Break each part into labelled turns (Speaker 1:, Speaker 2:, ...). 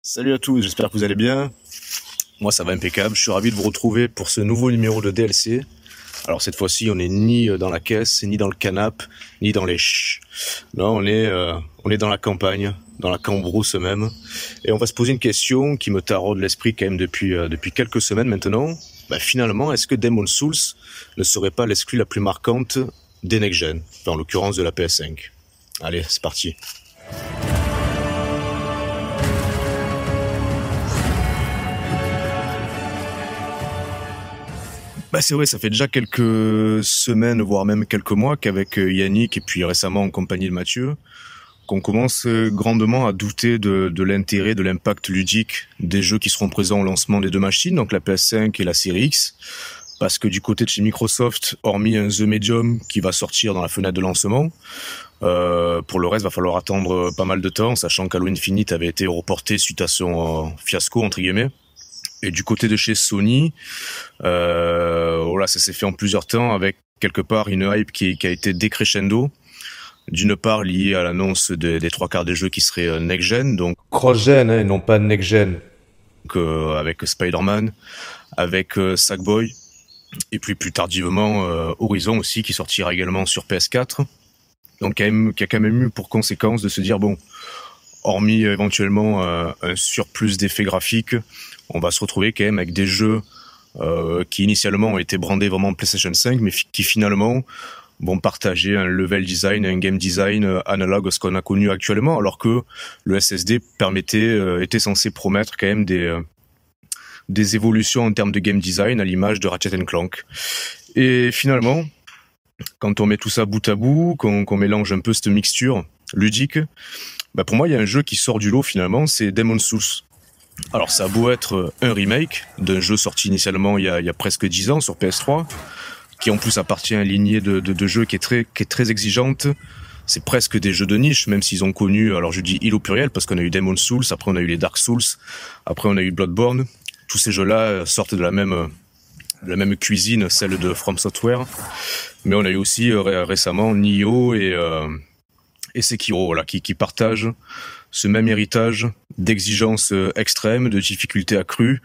Speaker 1: Salut à tous, j'espère que vous allez bien. Moi ça va impeccable, je suis ravi de vous retrouver pour ce nouveau numéro de DLC. Alors cette fois-ci on n'est ni dans la caisse, ni dans le canap, ni dans les ch. Non, on est, euh, on est dans la campagne, dans la cambrousse même. Et on va se poser une question qui me taraude l'esprit quand même depuis, euh, depuis quelques semaines maintenant. Bah, finalement, est-ce que Demon Souls ne serait pas l'exclus la plus marquante des next-gen, dans l'occurrence de la PS5 Allez, c'est parti. C'est vrai, ça fait déjà quelques semaines, voire même quelques mois qu'avec euh, Yannick et puis récemment en compagnie de Mathieu, qu'on commence euh, grandement à douter de, de l'intérêt, de l'impact ludique des jeux qui seront présents au lancement des deux machines, donc la PS5 et la Series X. Parce que du côté de chez Microsoft, hormis un The Medium qui va sortir dans la fenêtre de lancement, euh, pour le reste, va falloir attendre pas mal de temps, sachant qu'Halo Infinite avait été reporté suite à son fiasco entre guillemets. Et du côté de chez Sony, euh, voilà, ça s'est fait en plusieurs temps avec quelque part une hype qui, qui a été décrescendo. D'une part liée à l'annonce des trois quarts des jeux qui seraient euh, next-gen, donc
Speaker 2: cross-gen hein, et non pas next-gen.
Speaker 1: Euh, avec Spider-Man, avec euh, Sackboy, et puis plus tardivement euh, Horizon aussi qui sortira également sur PS4. Donc a, même, qui a quand même eu pour conséquence de se dire bon, hormis éventuellement euh, un surplus d'effets graphiques, on va se retrouver quand même avec des jeux euh, qui initialement ont été brandés vraiment PlayStation 5, mais qui finalement vont partager un level design, un game design euh, analogue à ce qu'on a connu actuellement, alors que le SSD permettait, euh, était censé promettre quand même des euh, des évolutions en termes de game design à l'image de Ratchet Clank. Et finalement, quand on met tout ça bout à bout, qu'on qu'on mélange un peu cette mixture ludique, bah pour moi il y a un jeu qui sort du lot finalement, c'est Demon's Souls. Alors ça a beau être un remake d'un jeu sorti initialement il y a, presque 10 ans sur PS3, qui en plus appartient à une lignée de, jeux qui est très, exigeante. C'est presque des jeux de niche, même s'ils ont connu, alors je dis il au pluriel, parce qu'on a eu Demon's Souls, après on a eu les Dark Souls, après on a eu Bloodborne. Tous ces jeux-là sortent de la même, de la même cuisine, celle de From Software. Mais on a eu aussi euh, récemment Nioh et, euh, Sekiro, voilà, qui partagent ce même héritage d'exigences extrêmes, de difficultés accrues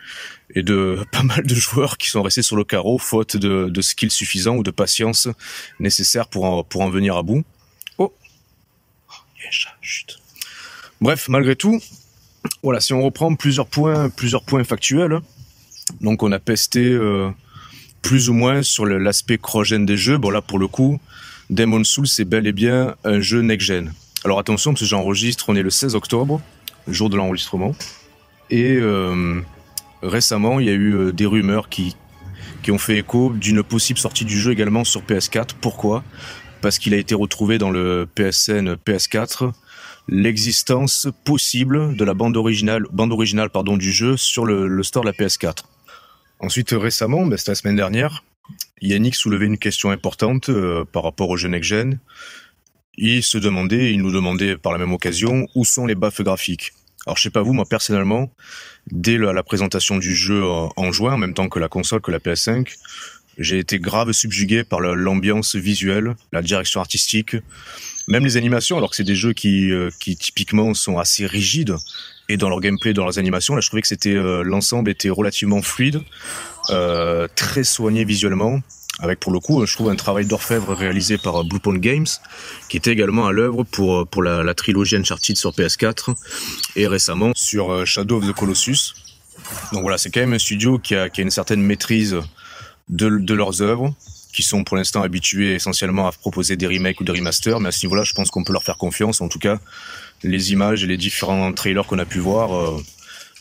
Speaker 1: et de pas mal de joueurs qui sont restés sur le carreau faute de, de skills suffisants ou de patience nécessaire pour en, pour en venir à bout. Oh, yes, chut. Bref, malgré tout, voilà, si on reprend plusieurs points, plusieurs points factuels, donc on a pesté euh, plus ou moins sur l'aspect cross-gen des jeux. Bon là, pour le coup, Demon's Souls c'est bel et bien un jeu next-gen. Alors attention, parce que j'enregistre, on est le 16 octobre, le jour de l'enregistrement. Et euh, récemment, il y a eu euh, des rumeurs qui, qui ont fait écho d'une possible sortie du jeu également sur PS4. Pourquoi? Parce qu'il a été retrouvé dans le PSN PS4 l'existence possible de la bande originale, bande originale pardon, du jeu sur le, le store de la PS4. Ensuite, récemment, ben, c'était la semaine dernière, Yannick soulevait une question importante euh, par rapport au jeu Next Gen il se demandait, il nous demandait par la même occasion, où sont les baffes graphiques. Alors je sais pas vous, moi personnellement, dès la, présentation du jeu en, en juin, en même temps que la console, que la PS5, j'ai été grave subjugué par l'ambiance visuelle, la direction artistique, même les animations, alors que c'est des jeux qui, euh, qui typiquement sont assez rigides, et dans leur gameplay, dans leurs animations, là je trouvais que c'était euh, l'ensemble était relativement fluide, euh, très soigné visuellement, avec pour le coup, je trouve un travail d'orfèvre réalisé par Bluepoint Games, qui était également à l'œuvre pour pour la, trilogie Uncharted sur PS4 et récemment sur Shadow of the Colossus. Donc voilà, c'est quand même un studio qui a, qui a une certaine maîtrise de, de leurs œuvres, qui sont pour l'instant habitués essentiellement à proposer des remakes ou des remasters, mais à ce niveau-là, je pense qu'on peut leur faire confiance. En tout cas, les images et les différents trailers qu'on a pu voir euh,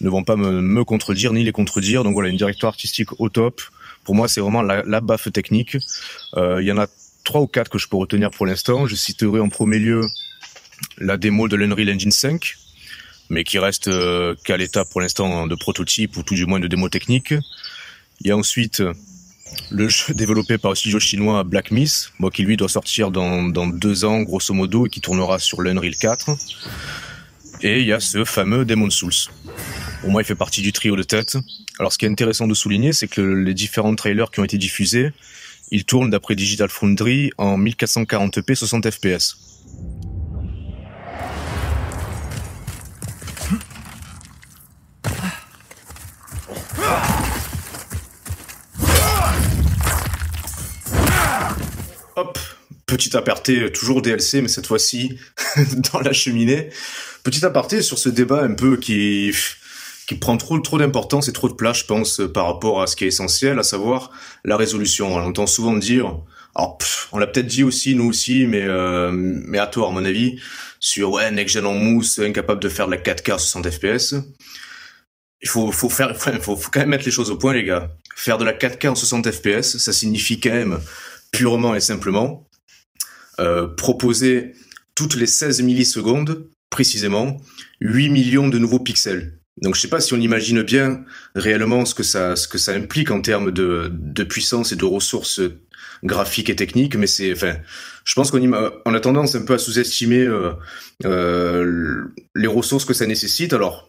Speaker 1: ne vont pas me, me contredire ni les contredire. Donc voilà, une directoire artistique au top pour moi, c'est vraiment la, la baffe technique. Euh, il y en a trois ou quatre que je peux retenir pour l'instant. Je citerai en premier lieu la démo de l'Unreal Engine 5, mais qui reste euh, qu'à l'état pour l'instant de prototype ou tout du moins de démo technique. Il y a ensuite le jeu développé par le studio chinois Black Myth, moi qui lui doit sortir dans, dans deux ans grosso modo et qui tournera sur l'Unreal 4. Et il y a ce fameux Demon's Souls. Pour moi, il fait partie du trio de tête. Alors, ce qui est intéressant de souligner, c'est que les différents trailers qui ont été diffusés, ils tournent d'après Digital Foundry en 1440p 60 fps. Hop, petit aparté, toujours DLC, mais cette fois-ci dans la cheminée. Petit aparté sur ce débat un peu qui qui prend trop d'importance et trop de place, je pense, par rapport à ce qui est essentiel, à savoir la résolution. On entend souvent dire, alors on l'a peut-être dit aussi nous aussi, mais euh, à tort à mon avis, sur ouais next gen en mousse, incapable de faire de la 4K 60 FPS. Il faut faut faire, faut, faut quand même mettre les choses au point les gars. Faire de la 4K en 60 FPS, ça signifie quand même purement et simplement euh, proposer toutes les 16 millisecondes, précisément, 8 millions de nouveaux pixels. Donc je sais pas si on imagine bien réellement ce que ça, ce que ça implique en termes de, de puissance et de ressources graphiques et techniques, mais c'est, enfin, je pense qu'on on a tendance un peu à sous-estimer euh, euh, les ressources que ça nécessite. Alors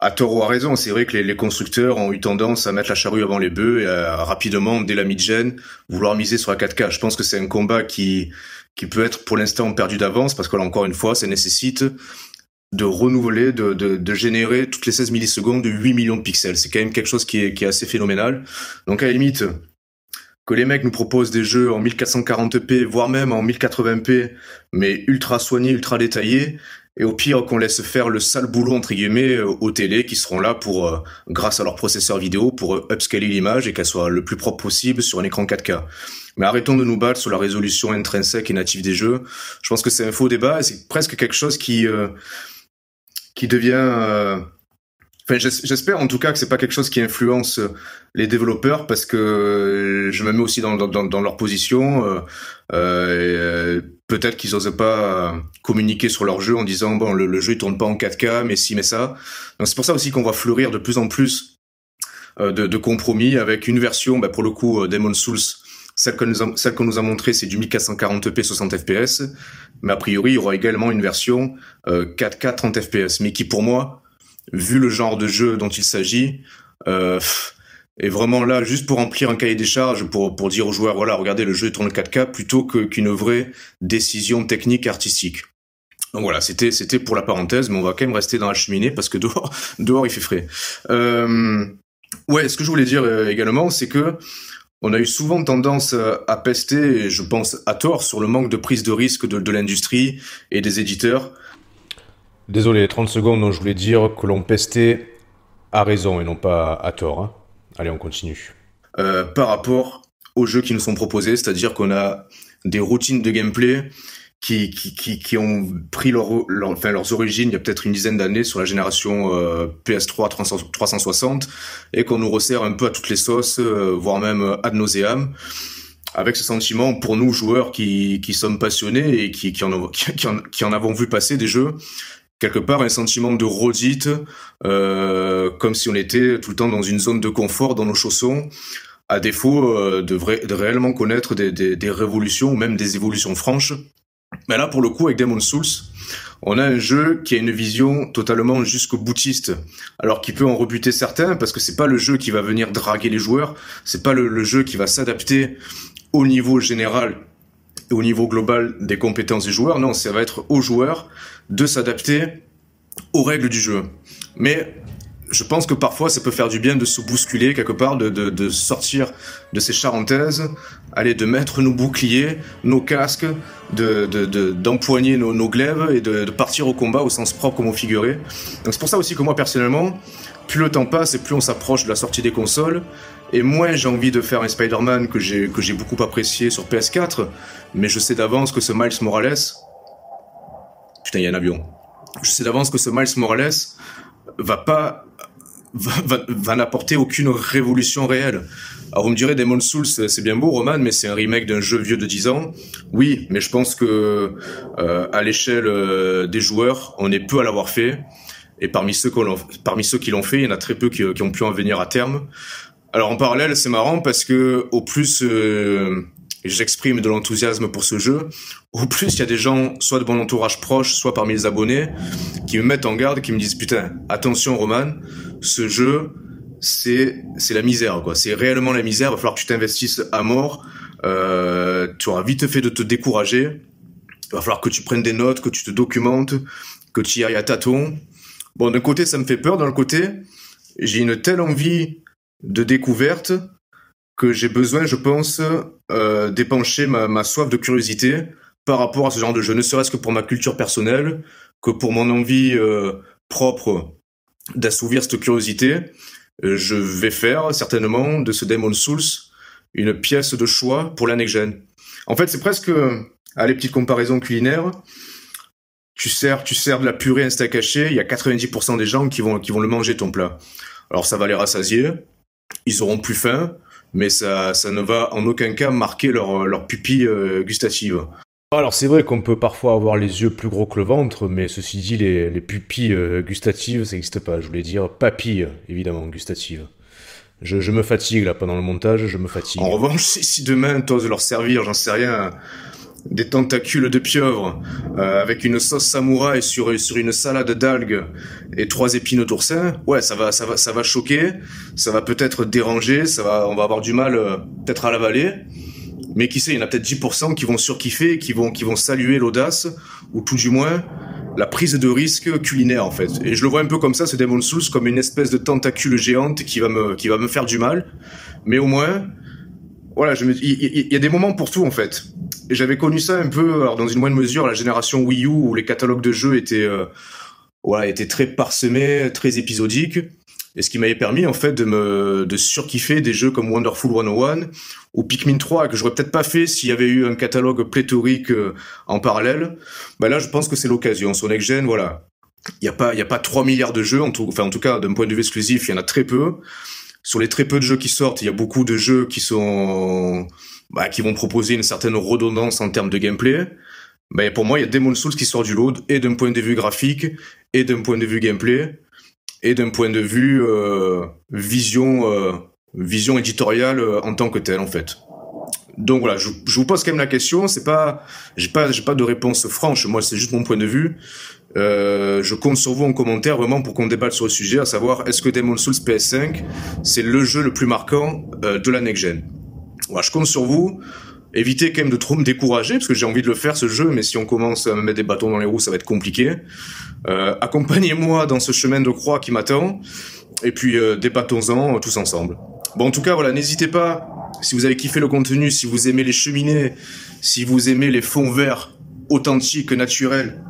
Speaker 1: à tort ou à raison, c'est vrai que les, constructeurs ont eu tendance à mettre la charrue avant les bœufs et à rapidement, dès la mid-gen, vouloir miser sur la 4K. Je pense que c'est un combat qui, qui peut être pour l'instant perdu d'avance parce que là, encore une fois, ça nécessite de renouveler, de, de, de, générer toutes les 16 millisecondes de 8 millions de pixels. C'est quand même quelque chose qui est, qui est assez phénoménal. Donc à la limite, que les mecs nous proposent des jeux en 1440p, voire même en 1080p, mais ultra soignés, ultra détaillés, et au pire qu'on laisse faire le sale boulot entre guillemets euh, aux télé qui seront là pour euh, grâce à leur processeur vidéo pour euh, upscaler l'image et qu'elle soit le plus propre possible sur un écran 4K. Mais arrêtons de nous battre sur la résolution intrinsèque et native des jeux. Je pense que c'est un faux débat et c'est presque quelque chose qui qui devient Enfin, j'espère en tout cas que c'est pas quelque chose qui influence les développeurs parce que je me mets aussi dans, dans, dans leur position. Euh, euh, Peut-être qu'ils osent pas communiquer sur leur jeu en disant bon le, jeu il tourne pas en 4K mais si mais ça. Donc c'est pour ça aussi qu'on va fleurir de plus en plus euh, de, de, compromis avec une version bah, pour le coup euh, Demon Souls celle qu'on nous a, celle qu'on nous a montré, c'est du 1440p 60 fps, mais a priori, il y aura également une version euh, 4K 30 fps, mais qui pour moi vu le genre de jeu dont il s'agit, euh, est vraiment là juste pour remplir un cahier des charges, pour, pour dire aux joueurs, voilà, regardez, le jeu tourne 4K, plutôt que, qu'une vraie décision technique artistique. Donc voilà, c'était c'était pour la parenthèse, mais on va quand même rester dans la cheminée parce que dehors dehors il fait frais. Euh, ouais, ce que je voulais dire euh, également, c'est que on a eu souvent tendance euh, à pester, et je pense à tort, sur le manque de prise de risque de, de l'industrie et des éditeurs.
Speaker 2: Désolé, 30 secondes je voulais dire que l'on pestait à raison et non pas à tort. Hein. Allez, on continue.
Speaker 1: Euh, par rapport aux jeux qui nous sont proposés, c'est-à-dire qu'on a des routines de gameplay qui, qui, qui, qui ont pris leur, enfin, leurs origines il y a peut-être une dizaine d'années sur la génération euh, PS3 360 et qu'on nous resserre un peu à toutes les sauces, euh, voire même ad nauseam avec ce sentiment pour nous joueurs qui, qui sommes passionnés et qui, qui, en, qui, en, qui en avons vu passer des jeux quelque part un sentiment de redite, euh, comme si on était tout le temps dans une zone de confort dans nos chaussons, à défaut euh, de, de réellement connaître des, des, des, révolutions ou même des évolutions franches. Mais là, pour le coup, avec Demon Souls, on a un jeu qui a une vision totalement jusqu'au boutiste, alors qui peut en rebuter certains parce que c'est pas le jeu qui va venir draguer les joueurs, c'est pas le, le jeu qui va s'adapter au niveau général et au niveau global des compétences des joueurs. Non, ça va être aux joueurs de s'adapter aux règles du jeu. Mais je pense que parfois ça peut faire du bien de se bousculer quelque part, de, de, de sortir de ces charentaises, aller de mettre nos boucliers, nos casques, de d'empoigner nos, nos, glaives et de, de, partir au combat au sens propre comme au figuré. Donc c'est pour ça aussi que moi personnellement, plus le temps passe et plus on s'approche de la sortie des consoles, et moins j'ai envie de faire un Spider-Man que j'ai que j'ai beaucoup apprécié sur PS4, mais je sais d'avance que ce Miles Morales, putain il y a un avion, je sais d'avance que ce Miles Morales va pas va, n'apporter aucune révolution réelle. Alors vous me direz Demon Souls c'est bien beau Roman mais c'est un remake d'un jeu vieux de 10 ans. Oui, mais je pense que euh, à l'échelle euh, des joueurs, on est peu à l'avoir fait et parmi ceux, qui l'ont fait, il y en a très peu qui, qui, ont pu en venir à terme. Alors en parallèle, c'est marrant parce que au plus euh, j'exprime de l'enthousiasme pour ce jeu, au plus il y a des gens, soit de mon entourage proche, soit parmi les abonnés, qui me mettent en garde, qui me disent putain, attention Roman, ce jeu, c'est la misère quoi, c'est réellement la misère. Il va falloir que tu t'investisses à mort. Euh, tu auras vite fait de te décourager. Il va falloir que tu prennes des notes, que tu te documentes, que tu y ailles à tâtons. Bon, d'un côté, ça me fait peur. D'un côté, j'ai une telle envie de découverte que j'ai besoin, je pense, euh, d'épancher ma, ma soif de curiosité par rapport à ce genre de jeu, ne serait-ce que pour ma culture personnelle, que pour mon envie euh, propre d'assouvir cette curiosité. Euh, je vais faire certainement de ce Demon Souls une pièce de choix pour la next gen. En fait, c'est presque, à les petites comparaisons culinaires, tu sers, tu sers de la purée insta caché, il y a 90% des gens qui vont, qui vont le manger ton plat. Alors ça va les rassasier, ils auront plus faim, mais ça, ça ne va en aucun cas marquer leur, leur pupille euh, gustative.
Speaker 2: Alors c'est vrai qu'on peut parfois avoir les yeux plus gros que le ventre, mais ceci dit, les, les pupilles euh, gustatives, ça n'existe pas. Je voulais dire papilles, évidemment, gustatives. Je, je, me fatigue là pendant le montage, je me fatigue.
Speaker 1: En revanche, si demain t'oses leur servir, j'en sais rien, des tentacules de pieuvre euh, avec une sauce samouraï sur sur une salade d'algues et trois épines d'oursin, ouais, ça va ça va ça va choquer, ça va peut-être déranger, ça va on va avoir du mal euh, peut-être à l'avaler. Mais qui sait, il y en a peut-être 10% qui vont surkiffer, qui vont qui vont saluer l'audace ou tout du moins la prise de risque culinaire en fait. Et je le vois un peu comme ça, ce Demon Souls comme une espèce de tentacule géante qui va me qui va me faire du mal, mais au moins voilà, je me, il, y a des moments pour tout en fait. Et j'avais connu ça un peu, alors dans une moindre mesure, la génération Wii U où les catalogues de jeux étaient, euh, voilà, étaient très parsemés, très épisodiques. Et ce qui m'avait permis en fait de me de surkiffer des jeux comme Wonderful 101 ou Pikmin 3 que j'aurais peut-être pas fait s'il y avait eu un catalogue pléthorique euh, en parallèle. Bah là, je pense que c'est l'occasion. Next Gen, voilà, il y a pas il y a pas 3 milliards de jeux en tout, enfin en tout cas d'un point de vue exclusif, il y en a très peu. Sur les très peu de jeux qui sortent, il y a beaucoup de jeux qui sont bah, qui vont proposer une certaine redondance en termes de gameplay. Mais pour moi, il y a Demon Souls qui sort du lot, et d'un point de vue graphique, et d'un point de vue gameplay, et d'un point de vue euh, vision, euh, vision éditoriale euh, en tant que tel en fait. Donc voilà, je, je, vous pose quand même la question. C'est pas, j'ai pas, j'ai pas de réponse franche. Moi, c'est juste mon point de vue. Euh, je compte sur vous en commentaire vraiment pour qu'on débatte sur le sujet, à savoir est-ce que Demon Souls PS5 c'est le jeu le plus marquant euh, de la next gen? Voilà, je compte sur vous. Évitez quand même de trop me décourager parce que j'ai envie de le faire ce jeu, mais si on commence à me mettre des bâtons dans les roues, ça va être compliqué. Euh, accompagnez-moi dans ce chemin de croix qui m'attend, et puis euh, débattons-en tous ensemble. Bon, en tout cas, voilà, n'hésitez pas si vous avez kiffé le contenu, si vous aimez les cheminées, si vous aimez les fonds verts authentiques, naturels.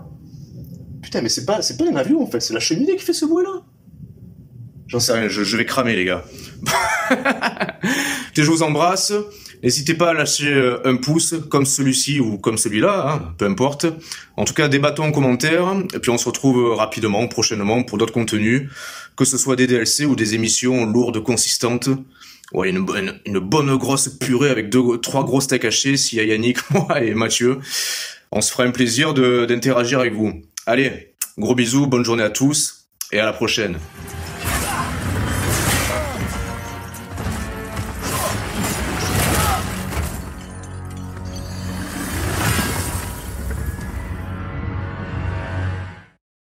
Speaker 1: Putain, mais c'est pas, c'est pas un avion en fait, c'est la cheminée qui fait ce bruit-là. J'en sais rien, je, je, vais cramer les gars. je vous embrasse. N'hésitez pas à lâcher euh, un pouce comme celui-ci ou comme celui-là, hein, peu importe. En tout cas, débattons en commentaire et puis on se retrouve rapidement, prochainement pour d'autres contenus, que ce soit des DLC ou des émissions lourdes, consistantes. Ouais, une, bonne, grosse purée avec trois gros steaks hachés, s'il y a Yannick, moi et Mathieu. On se fera un plaisir d'interagir avec vous. Allez, gros bisous, bonne journée à tous et à la prochaine.